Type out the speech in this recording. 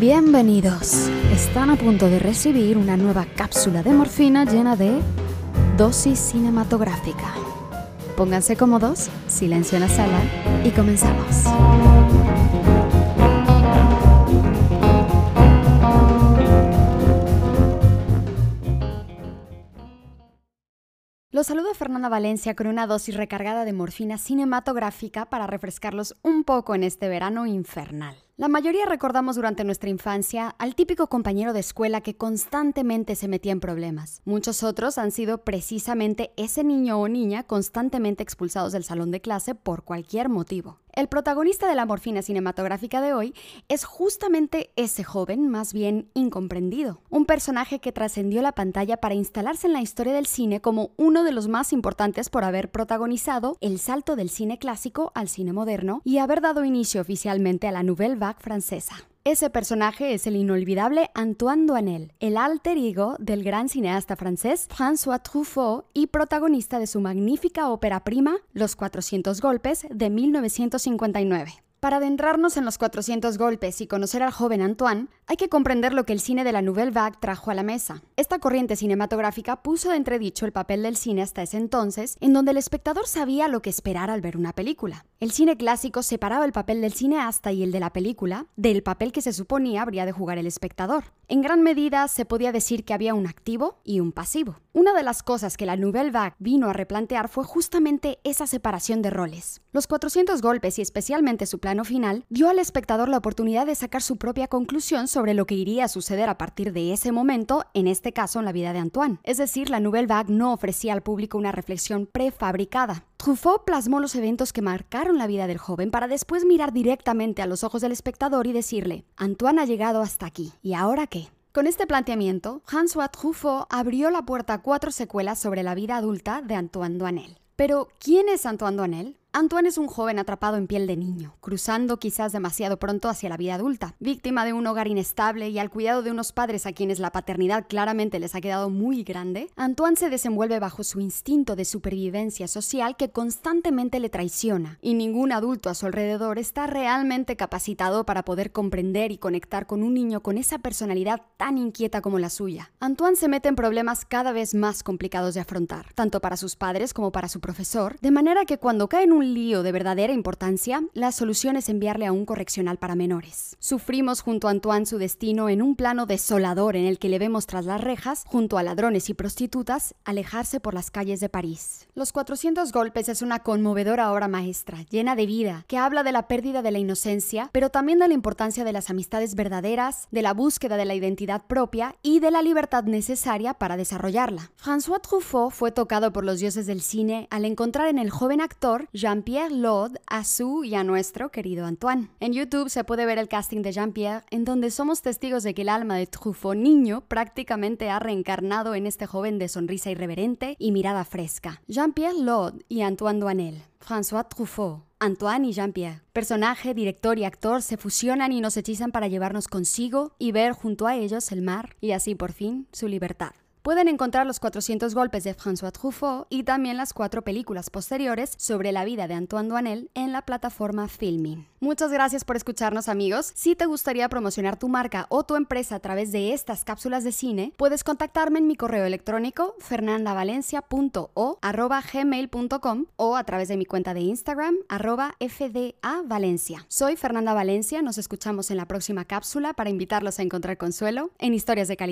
Bienvenidos. Están a punto de recibir una nueva cápsula de morfina llena de dosis cinematográfica. Pónganse cómodos, silencio en la sala y comenzamos. Los saludo Fernanda Valencia con una dosis recargada de morfina cinematográfica para refrescarlos un poco en este verano infernal. La mayoría recordamos durante nuestra infancia al típico compañero de escuela que constantemente se metía en problemas. Muchos otros han sido precisamente ese niño o niña constantemente expulsados del salón de clase por cualquier motivo. El protagonista de la morfina cinematográfica de hoy es justamente ese joven, más bien incomprendido, un personaje que trascendió la pantalla para instalarse en la historia del cine como uno de los más importantes por haber protagonizado el salto del cine clásico al cine moderno y haber dado inicio oficialmente a la Nouvelle francesa. Ese personaje es el inolvidable Antoine Doinel, el alter ego del gran cineasta francés François Truffaut y protagonista de su magnífica ópera prima Los 400 golpes de 1959. Para adentrarnos en los 400 golpes y conocer al joven Antoine, hay que comprender lo que el cine de la Nouvelle Vague trajo a la mesa. Esta corriente cinematográfica puso de entredicho el papel del cine hasta ese entonces, en donde el espectador sabía lo que esperar al ver una película. El cine clásico separaba el papel del cineasta y el de la película del papel que se suponía habría de jugar el espectador. En gran medida se podía decir que había un activo y un pasivo. Una de las cosas que la Nouvelle Vague vino a replantear fue justamente esa separación de roles. Los 400 golpes y especialmente su plano final dio al espectador la oportunidad de sacar su propia conclusión sobre lo que iría a suceder a partir de ese momento, en este caso en la vida de Antoine. Es decir, la Nouvelle Vague no ofrecía al público una reflexión prefabricada. Truffaut plasmó los eventos que marcaron la vida del joven para después mirar directamente a los ojos del espectador y decirle, Antoine ha llegado hasta aquí, ¿y ahora qué? Con este planteamiento, François Truffaut abrió la puerta a cuatro secuelas sobre la vida adulta de Antoine Duanel. Pero, ¿quién es Antoine Duanel? Antoine es un joven atrapado en piel de niño, cruzando quizás demasiado pronto hacia la vida adulta, víctima de un hogar inestable y al cuidado de unos padres a quienes la paternidad claramente les ha quedado muy grande, Antoine se desenvuelve bajo su instinto de supervivencia social que constantemente le traiciona, y ningún adulto a su alrededor está realmente capacitado para poder comprender y conectar con un niño con esa personalidad tan inquieta como la suya. Antoine se mete en problemas cada vez más complicados de afrontar, tanto para sus padres como para su profesor, de manera que cuando cae en un un lío de verdadera importancia, la solución es enviarle a un correccional para menores. Sufrimos junto a Antoine su destino en un plano desolador en el que le vemos tras las rejas, junto a ladrones y prostitutas, alejarse por las calles de París. Los 400 golpes es una conmovedora obra maestra, llena de vida, que habla de la pérdida de la inocencia, pero también de la importancia de las amistades verdaderas, de la búsqueda de la identidad propia y de la libertad necesaria para desarrollarla. François Truffaut fue tocado por los dioses del cine al encontrar en el joven actor Jean Jean-Pierre Laud a su y a nuestro querido Antoine. En YouTube se puede ver el casting de Jean-Pierre, en donde somos testigos de que el alma de Truffaut niño prácticamente ha reencarnado en este joven de sonrisa irreverente y mirada fresca. Jean-Pierre Laud y Antoine Duanel. François Truffaut. Antoine y Jean-Pierre. Personaje, director y actor se fusionan y nos hechizan para llevarnos consigo y ver junto a ellos el mar y así por fin su libertad. Pueden encontrar los 400 golpes de François Truffaut y también las cuatro películas posteriores sobre la vida de Antoine Duanel en la plataforma Filming. Muchas gracias por escucharnos amigos. Si te gustaría promocionar tu marca o tu empresa a través de estas cápsulas de cine, puedes contactarme en mi correo electrónico fernandavalencia.o@gmail.com o a través de mi cuenta de Instagram fdavalencia. Soy Fernanda Valencia, nos escuchamos en la próxima cápsula para invitarlos a encontrar consuelo en historias de calidad.